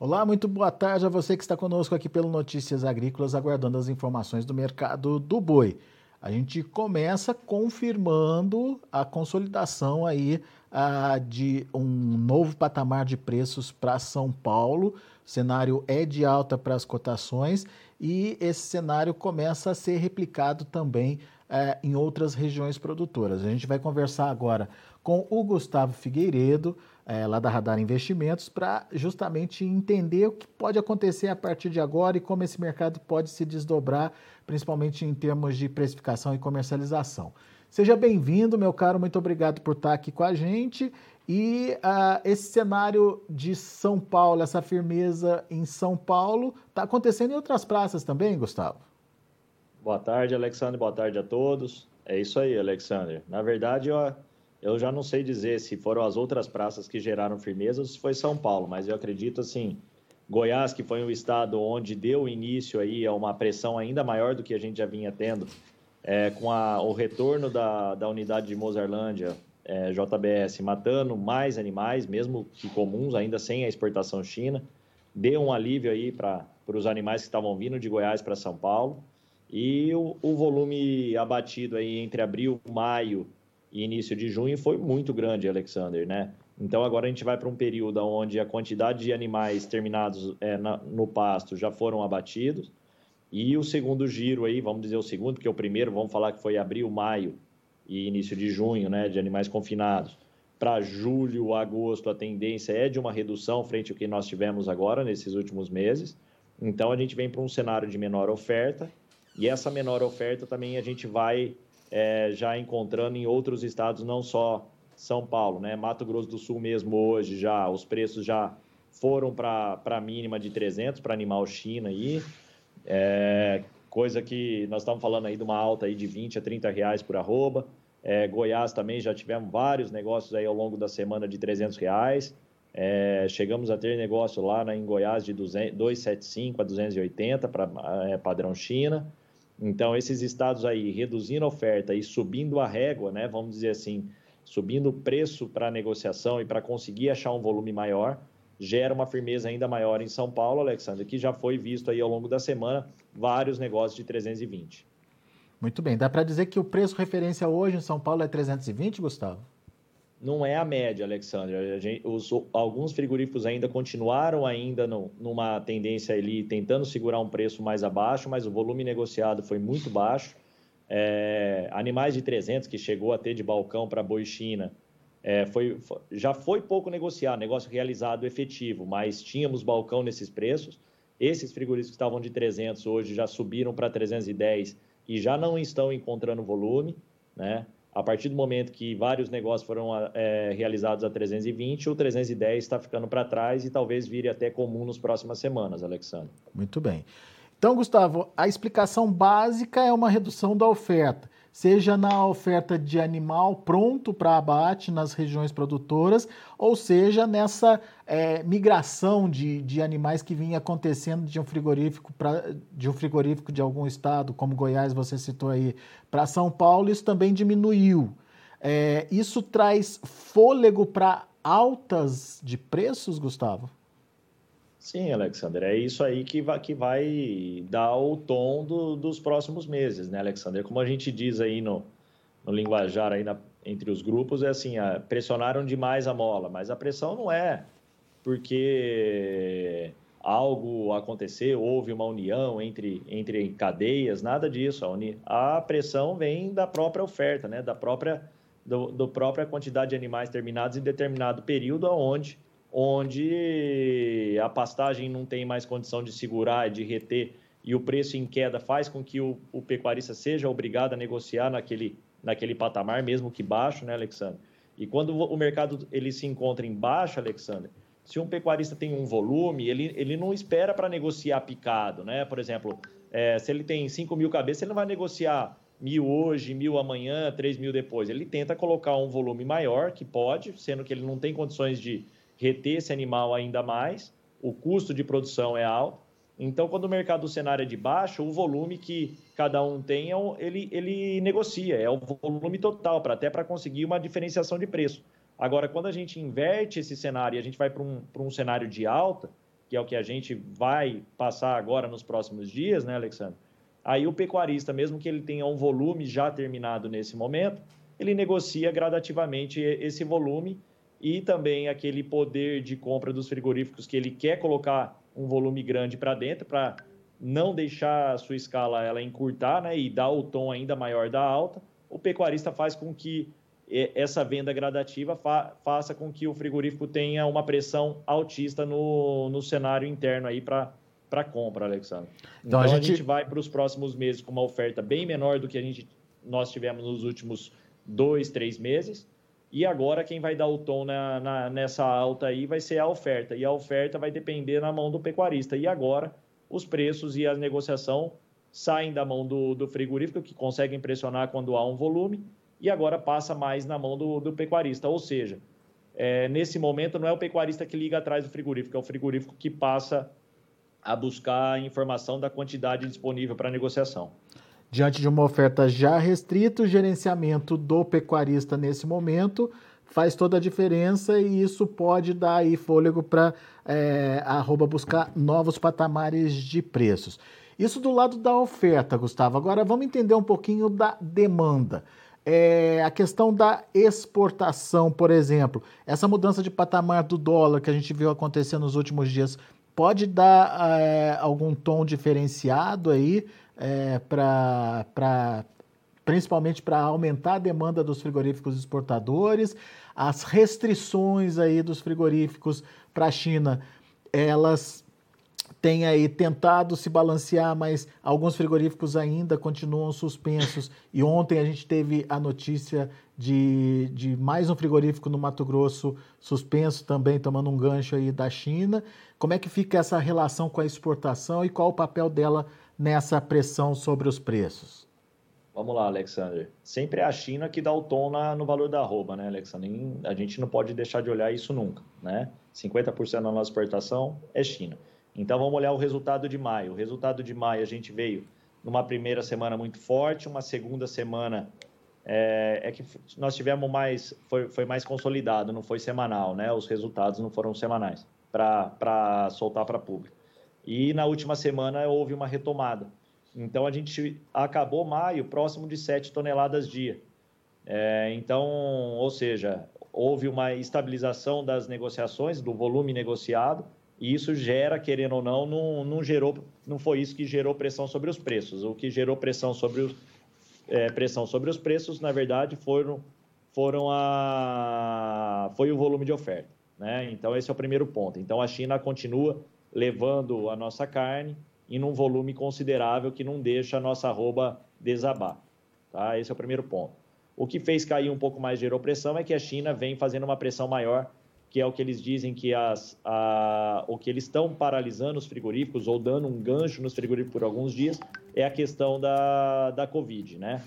Olá, muito boa tarde a você que está conosco aqui pelo Notícias Agrícolas, aguardando as informações do mercado do boi. A gente começa confirmando a consolidação aí ah, de um novo patamar de preços para São Paulo. O cenário é de alta para as cotações e esse cenário começa a ser replicado também eh, em outras regiões produtoras. A gente vai conversar agora com o Gustavo Figueiredo, é, lá da Radar Investimentos, para justamente entender o que pode acontecer a partir de agora e como esse mercado pode se desdobrar, principalmente em termos de precificação e comercialização. Seja bem-vindo, meu caro, muito obrigado por estar aqui com a gente. E uh, esse cenário de São Paulo, essa firmeza em São Paulo, está acontecendo em outras praças também, Gustavo? Boa tarde, Alexandre. Boa tarde a todos. É isso aí, Alexandre. Na verdade, ó, eu já não sei dizer se foram as outras praças que geraram firmeza ou se foi São Paulo, mas eu acredito assim, Goiás, que foi um estado onde deu início aí a uma pressão ainda maior do que a gente já vinha tendo, é, com a, o retorno da, da unidade de Mozarlândia, é, JBS, matando mais animais, mesmo que comuns, ainda sem a exportação China, deu um alívio aí para os animais que estavam vindo de Goiás para São Paulo. E o, o volume abatido aí entre abril e maio e início de junho foi muito grande, Alexander, né? Então agora a gente vai para um período onde a quantidade de animais terminados é, na, no pasto já foram abatidos e o segundo giro aí, vamos dizer o segundo, porque o primeiro vamos falar que foi abril, maio e início de junho, né, de animais confinados. Para julho, agosto, a tendência é de uma redução frente ao que nós tivemos agora nesses últimos meses. Então a gente vem para um cenário de menor oferta e essa menor oferta também a gente vai é, já encontrando em outros estados, não só São Paulo, né? Mato Grosso do Sul mesmo hoje já, os preços já foram para a mínima de 300 para animal China aí, é, coisa que nós estamos falando aí de uma alta aí de 20 a 30 reais por arroba. É, Goiás também já tivemos vários negócios aí ao longo da semana de 300 reais. É, chegamos a ter negócio lá né, em Goiás de 200, 275 a 280 para é, padrão China. Então, esses estados aí reduzindo a oferta e subindo a régua, né, vamos dizer assim, subindo o preço para a negociação e para conseguir achar um volume maior, gera uma firmeza ainda maior em São Paulo, Alexandre, que já foi visto aí ao longo da semana vários negócios de 320. Muito bem, dá para dizer que o preço referência hoje em São Paulo é 320, Gustavo? Não é a média, Alexandre. Gente, os, alguns frigoríficos ainda continuaram ainda no, numa tendência ali, tentando segurar um preço mais abaixo, mas o volume negociado foi muito baixo. É, animais de 300 que chegou a ter de balcão para boi China, é, foi, já foi pouco negociado, negócio realizado efetivo, mas tínhamos balcão nesses preços. Esses frigoríficos que estavam de 300 hoje já subiram para 310 e já não estão encontrando volume, né? A partir do momento que vários negócios foram é, realizados a 320, o 310 está ficando para trás e talvez vire até comum nas próximas semanas, Alexandre. Muito bem. Então, Gustavo, a explicação básica é uma redução da oferta seja na oferta de animal pronto para abate nas regiões produtoras, ou seja nessa é, migração de, de animais que vinha acontecendo de um frigorífico para de um frigorífico de algum estado, como Goiás, você citou aí, para São Paulo, isso também diminuiu. É, isso traz fôlego para altas de preços, Gustavo? Sim, Alexander, é isso aí que vai, que vai dar o tom do, dos próximos meses, né, Alexander? Como a gente diz aí no, no linguajar aí na, entre os grupos, é assim, a, pressionaram demais a mola, mas a pressão não é porque algo aconteceu, houve uma união entre, entre cadeias, nada disso. A, uni, a pressão vem da própria oferta, né, da própria, do, do própria quantidade de animais terminados em determinado período, onde onde a pastagem não tem mais condição de segurar, de reter e o preço em queda faz com que o, o pecuarista seja obrigado a negociar naquele, naquele patamar, mesmo que baixo, né, Alexandre? E quando o mercado ele se encontra em baixa, Alexandre, se um pecuarista tem um volume, ele, ele não espera para negociar picado, né? Por exemplo, é, se ele tem 5 mil cabeças, ele não vai negociar mil hoje, mil amanhã, 3 mil depois. Ele tenta colocar um volume maior, que pode, sendo que ele não tem condições de reter esse animal ainda mais, o custo de produção é alto. Então, quando o mercado do cenário é de baixo, o volume que cada um tem, é ele, ele negocia, é o volume total, para até para conseguir uma diferenciação de preço. Agora, quando a gente inverte esse cenário e a gente vai para um, um cenário de alta, que é o que a gente vai passar agora nos próximos dias, né, Alexandre? Aí o pecuarista, mesmo que ele tenha um volume já terminado nesse momento, ele negocia gradativamente esse volume e também aquele poder de compra dos frigoríficos que ele quer colocar um volume grande para dentro para não deixar a sua escala ela encurtar né, e dar o tom ainda maior da alta, o pecuarista faz com que essa venda gradativa fa faça com que o frigorífico tenha uma pressão altista no, no cenário interno aí para para compra, Alexandre. Então, então a, gente... a gente vai para os próximos meses com uma oferta bem menor do que a gente nós tivemos nos últimos dois, três meses. E agora quem vai dar o tom na, na, nessa alta aí vai ser a oferta. E a oferta vai depender na mão do pecuarista. E agora os preços e a negociação saem da mão do, do frigorífico, que consegue impressionar quando há um volume, e agora passa mais na mão do, do pecuarista. Ou seja, é, nesse momento não é o pecuarista que liga atrás do frigorífico, é o frigorífico que passa a buscar a informação da quantidade disponível para negociação. Diante de uma oferta já restrita, o gerenciamento do pecuarista nesse momento faz toda a diferença e isso pode dar aí fôlego para é, arroba buscar novos patamares de preços. Isso do lado da oferta, Gustavo. Agora vamos entender um pouquinho da demanda. É, a questão da exportação, por exemplo, essa mudança de patamar do dólar que a gente viu acontecer nos últimos dias, pode dar é, algum tom diferenciado aí é, para principalmente para aumentar a demanda dos frigoríficos exportadores, as restrições aí dos frigoríficos para a China, elas têm aí tentado se balancear, mas alguns frigoríficos ainda continuam suspensos. E ontem a gente teve a notícia de, de mais um frigorífico no Mato Grosso suspenso também, tomando um gancho aí da China. Como é que fica essa relação com a exportação e qual o papel dela nessa pressão sobre os preços? Vamos lá, Alexander. Sempre é a China que dá o tom na, no valor da arroba, né, Alexander? A gente não pode deixar de olhar isso nunca, né? 50% da nossa exportação é China. Então vamos olhar o resultado de maio. O resultado de maio a gente veio numa primeira semana muito forte, uma segunda semana é, é que nós tivemos mais, foi, foi mais consolidado, não foi semanal, né? Os resultados não foram semanais para soltar para público. E na última semana houve uma retomada. Então a gente acabou maio próximo de 7 toneladas dia. É, então, ou seja, houve uma estabilização das negociações, do volume negociado, e isso gera, querendo ou não, não, não gerou, não foi isso que gerou pressão sobre os preços. O que gerou pressão sobre os, é, pressão sobre os preços, na verdade, foram, foram a, foi o volume de oferta. Né? Então, esse é o primeiro ponto. Então, a China continua levando a nossa carne em um volume considerável que não deixa a nossa arroba desabar. Tá? Esse é o primeiro ponto. O que fez cair um pouco mais de pressão é que a China vem fazendo uma pressão maior, que é o que eles dizem que as, a, o que eles estão paralisando os frigoríficos ou dando um gancho nos frigoríficos por alguns dias é a questão da, da Covid, né?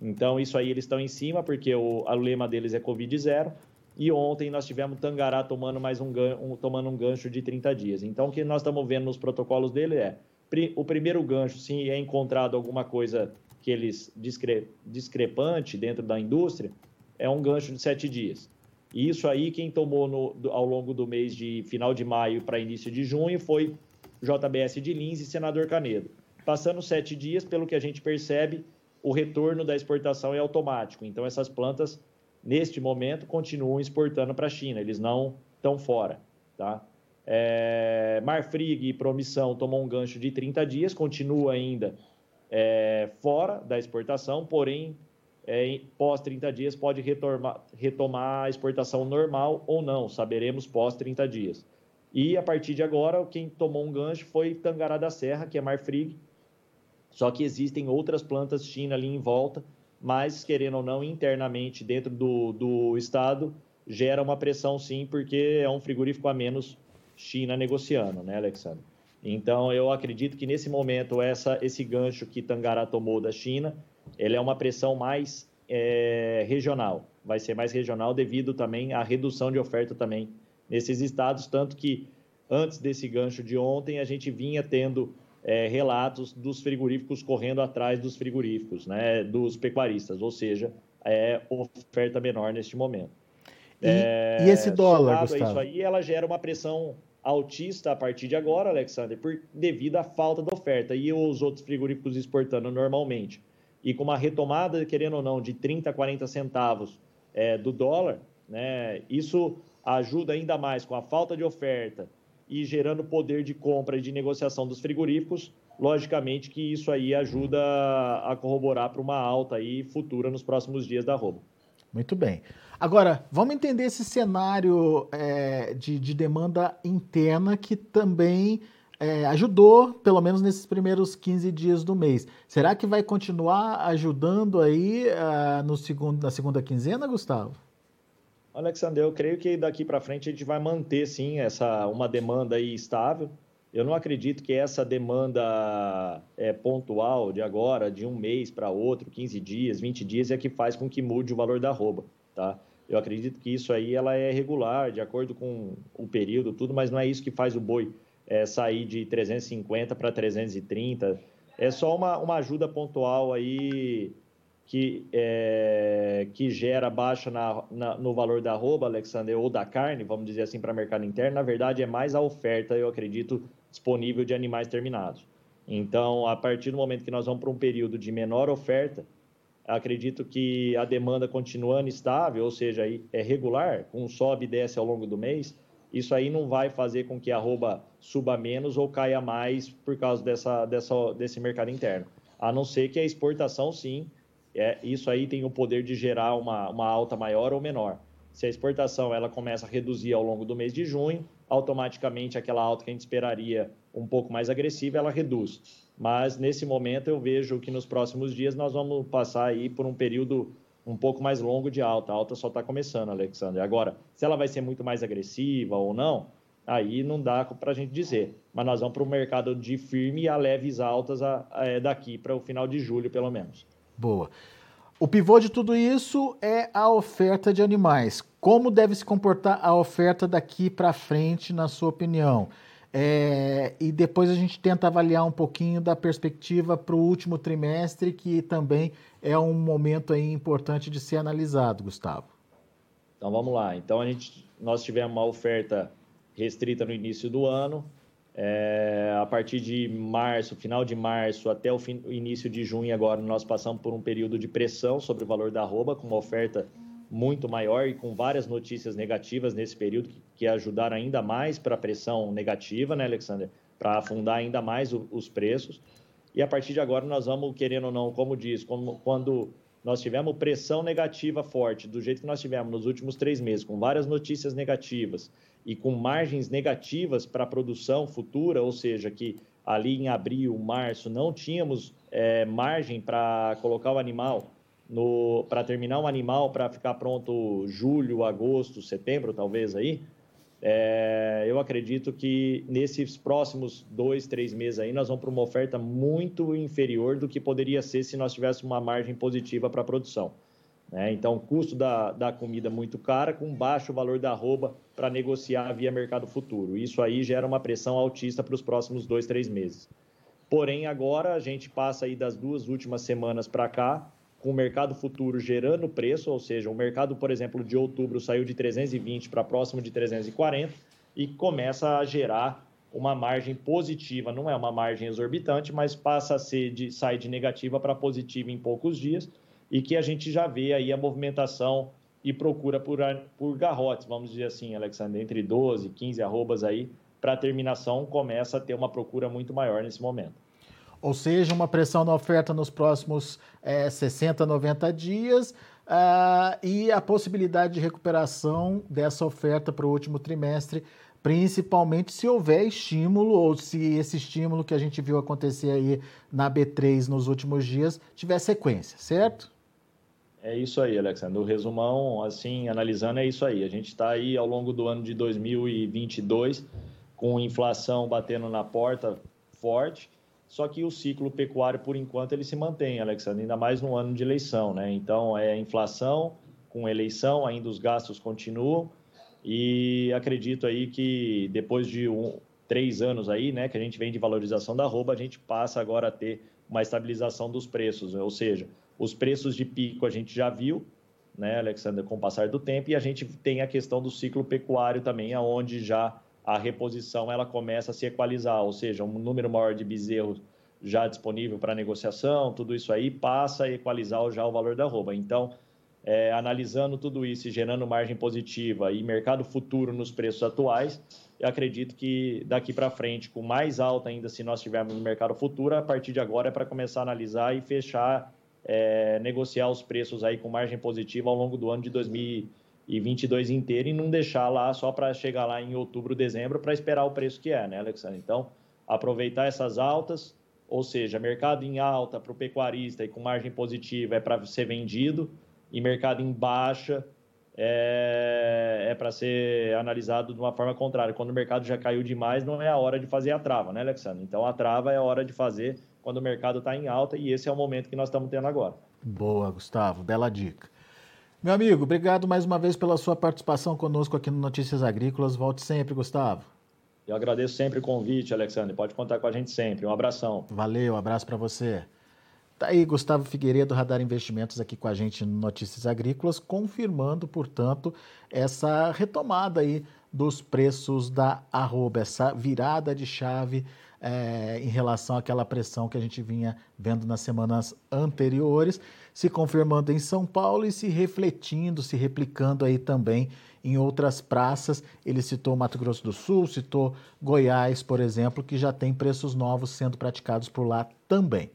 Então, isso aí eles estão em cima, porque o, o lema deles é Covid zero. E ontem nós tivemos Tangará tomando mais um, um, tomando um gancho de 30 dias. Então, o que nós estamos vendo nos protocolos dele é o primeiro gancho, se é encontrado alguma coisa que eles discre, discrepante dentro da indústria, é um gancho de sete dias. E isso aí, quem tomou no, ao longo do mês de final de maio para início de junho foi JBS de Lins e Senador Canedo. Passando sete dias, pelo que a gente percebe, o retorno da exportação é automático. Então, essas plantas neste momento, continuam exportando para a China, eles não estão fora. Tá? É, Marfrig e Promissão tomou um gancho de 30 dias, continua ainda é, fora da exportação, porém, é, pós 30 dias pode retomar, retomar a exportação normal ou não, saberemos pós 30 dias. E a partir de agora, quem tomou um gancho foi Tangará da Serra, que é Marfrig, Só que existem outras plantas China ali em volta, mas, querendo ou não, internamente, dentro do, do estado, gera uma pressão sim, porque é um frigorífico a menos China negociando, né, Alexandre? Então, eu acredito que nesse momento, essa, esse gancho que Tangará tomou da China, ele é uma pressão mais é, regional, vai ser mais regional devido também à redução de oferta também nesses estados, tanto que antes desse gancho de ontem, a gente vinha tendo é, relatos dos frigoríficos correndo atrás dos frigoríficos, né, dos pecuaristas, ou seja, é oferta menor neste momento. E, é, e esse dólar, Gustavo? isso aí, ela gera uma pressão altista a partir de agora, Alexander, por, devido à falta de oferta e os outros frigoríficos exportando normalmente. E com uma retomada, querendo ou não, de 30 a 40 centavos é, do dólar, né, isso ajuda ainda mais com a falta de oferta e gerando poder de compra e de negociação dos frigoríficos, logicamente que isso aí ajuda a corroborar para uma alta aí futura nos próximos dias da roupa. Muito bem. Agora, vamos entender esse cenário é, de, de, demanda interna que também é, ajudou, pelo menos nesses primeiros 15 dias do mês. Será que vai continuar ajudando aí uh, no segundo, na segunda quinzena, Gustavo? Alexander, eu creio que daqui para frente a gente vai manter sim essa uma demanda aí estável. Eu não acredito que essa demanda é, pontual de agora, de um mês para outro, 15 dias, 20 dias, é que faz com que mude o valor da arroba, tá? Eu acredito que isso aí ela é regular, de acordo com o período, tudo, mas não é isso que faz o boi é, sair de 350 para 330. É só uma, uma ajuda pontual aí que, é, que gera baixa na, na, no valor da arroba, Alexander, ou da carne, vamos dizer assim, para mercado interno, na verdade é mais a oferta, eu acredito, disponível de animais terminados. Então, a partir do momento que nós vamos para um período de menor oferta, acredito que a demanda continuando estável, ou seja, é regular, com sobe e desce ao longo do mês, isso aí não vai fazer com que a arroba suba menos ou caia mais por causa dessa, dessa, desse mercado interno. A não ser que a exportação, sim, é, isso aí tem o poder de gerar uma, uma alta maior ou menor. Se a exportação ela começa a reduzir ao longo do mês de junho, automaticamente aquela alta que a gente esperaria um pouco mais agressiva, ela reduz. Mas nesse momento eu vejo que nos próximos dias nós vamos passar aí por um período um pouco mais longo de alta. A alta só está começando, Alexandre. Agora, se ela vai ser muito mais agressiva ou não, aí não dá para a gente dizer. Mas nós vamos para o mercado de firme e a leves altas a, a, é daqui para o final de julho, pelo menos. Boa. O pivô de tudo isso é a oferta de animais. Como deve se comportar a oferta daqui para frente, na sua opinião? É, e depois a gente tenta avaliar um pouquinho da perspectiva para o último trimestre, que também é um momento aí importante de ser analisado, Gustavo. Então vamos lá. Então a gente, nós tivemos uma oferta restrita no início do ano, é, a partir de março, final de março até o, início de junho agora, nós passamos por um período de pressão sobre o valor da arroba, com uma oferta muito maior e com várias notícias negativas nesse período que, que ajudaram ainda mais para a pressão negativa, né, Alexander? Para afundar ainda mais o, os preços. E a partir de agora nós vamos, querendo ou não, como diz, como, quando nós tivemos pressão negativa forte, do jeito que nós tivemos nos últimos três meses, com várias notícias negativas, e com margens negativas para a produção futura, ou seja, que ali em abril, março, não tínhamos é, margem para colocar o animal, para terminar um animal para ficar pronto julho, agosto, setembro, talvez aí, é, eu acredito que nesses próximos dois, três meses aí, nós vamos para uma oferta muito inferior do que poderia ser se nós tivéssemos uma margem positiva para a produção. Né? Então, custo da, da comida muito cara, com baixo valor da arroba para negociar via mercado futuro. Isso aí gera uma pressão altista para os próximos dois, três meses. Porém, agora a gente passa aí das duas últimas semanas para cá, com o mercado futuro gerando preço, ou seja, o mercado, por exemplo, de outubro saiu de 320 para próximo de 340 e começa a gerar uma margem positiva, não é uma margem exorbitante, mas passa a ser de sai de negativa para positiva em poucos dias e que a gente já vê aí a movimentação e procura por, por garrotes, vamos dizer assim, Alexandre, entre 12 e 15 arrobas aí, para terminação começa a ter uma procura muito maior nesse momento. Ou seja, uma pressão na oferta nos próximos é, 60, 90 dias uh, e a possibilidade de recuperação dessa oferta para o último trimestre principalmente se houver estímulo ou se esse estímulo que a gente viu acontecer aí na B3 nos últimos dias tiver sequência, certo? É isso aí, Alexandre. O resumão, assim, analisando, é isso aí. A gente está aí ao longo do ano de 2022 com inflação batendo na porta forte, só que o ciclo pecuário, por enquanto, ele se mantém, Alexandre, ainda mais no ano de eleição, né? Então, é inflação com eleição, ainda os gastos continuam, e acredito aí que depois de um, três anos aí, né, que a gente vem de valorização da arroba, a gente passa agora a ter uma estabilização dos preços, ou seja, os preços de pico a gente já viu, né, Alexandre, com o passar do tempo, e a gente tem a questão do ciclo pecuário também, aonde já a reposição ela começa a se equalizar, ou seja, um número maior de bezerros já disponível para negociação, tudo isso aí passa a equalizar já o valor da arroba. Então, é, analisando tudo isso e gerando margem positiva e mercado futuro nos preços atuais, eu acredito que daqui para frente, com mais alta ainda, se nós tivermos no mercado futuro, a partir de agora é para começar a analisar e fechar, é, negociar os preços aí com margem positiva ao longo do ano de 2022 inteiro e não deixar lá só para chegar lá em outubro, dezembro, para esperar o preço que é, né, Alexandre? Então, aproveitar essas altas, ou seja, mercado em alta para o pecuarista e com margem positiva é para ser vendido, e mercado em baixa é, é para ser analisado de uma forma contrária. Quando o mercado já caiu demais, não é a hora de fazer a trava, né, Alexandre? Então a trava é a hora de fazer quando o mercado está em alta e esse é o momento que nós estamos tendo agora. Boa, Gustavo, bela dica. Meu amigo, obrigado mais uma vez pela sua participação conosco aqui no Notícias Agrícolas. Volte sempre, Gustavo. Eu agradeço sempre o convite, Alexandre. Pode contar com a gente sempre. Um abração. Valeu, um abraço para você. Tá aí Gustavo Figueiredo, Radar Investimentos, aqui com a gente no Notícias Agrícolas, confirmando, portanto, essa retomada aí dos preços da arroba, essa virada de chave é, em relação àquela pressão que a gente vinha vendo nas semanas anteriores, se confirmando em São Paulo e se refletindo, se replicando aí também em outras praças. Ele citou Mato Grosso do Sul, citou Goiás, por exemplo, que já tem preços novos sendo praticados por lá também.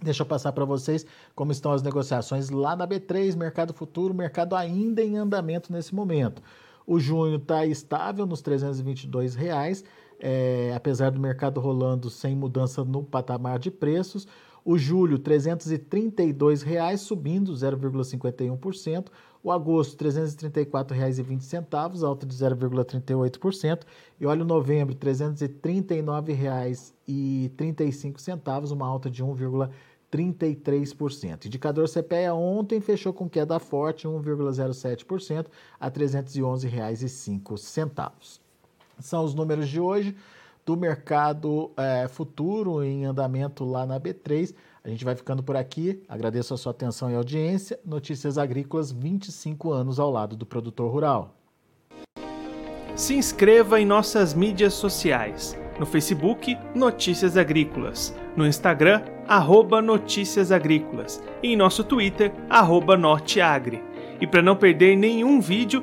Deixa eu passar para vocês como estão as negociações lá na B3, mercado futuro, mercado ainda em andamento nesse momento. O junho está estável nos 322 reais, é, apesar do mercado rolando sem mudança no patamar de preços. O julho, 332 reais, subindo 0,51%. O agosto, R$ 334,20, alta de 0,38%. E olha o novembro, R$ 339,35, uma alta de 1,33%. Indicador CPEA ontem fechou com queda forte, 1,07%, a R$ 311,05. São os números de hoje do mercado é, futuro em andamento lá na B3. A gente vai ficando por aqui. Agradeço a sua atenção e audiência. Notícias Agrícolas, 25 anos ao lado do produtor rural. Se inscreva em nossas mídias sociais. No Facebook, Notícias Agrícolas. No Instagram, arroba Notícias Agrícolas. E em nosso Twitter, arroba Norteagri. E para não perder nenhum vídeo,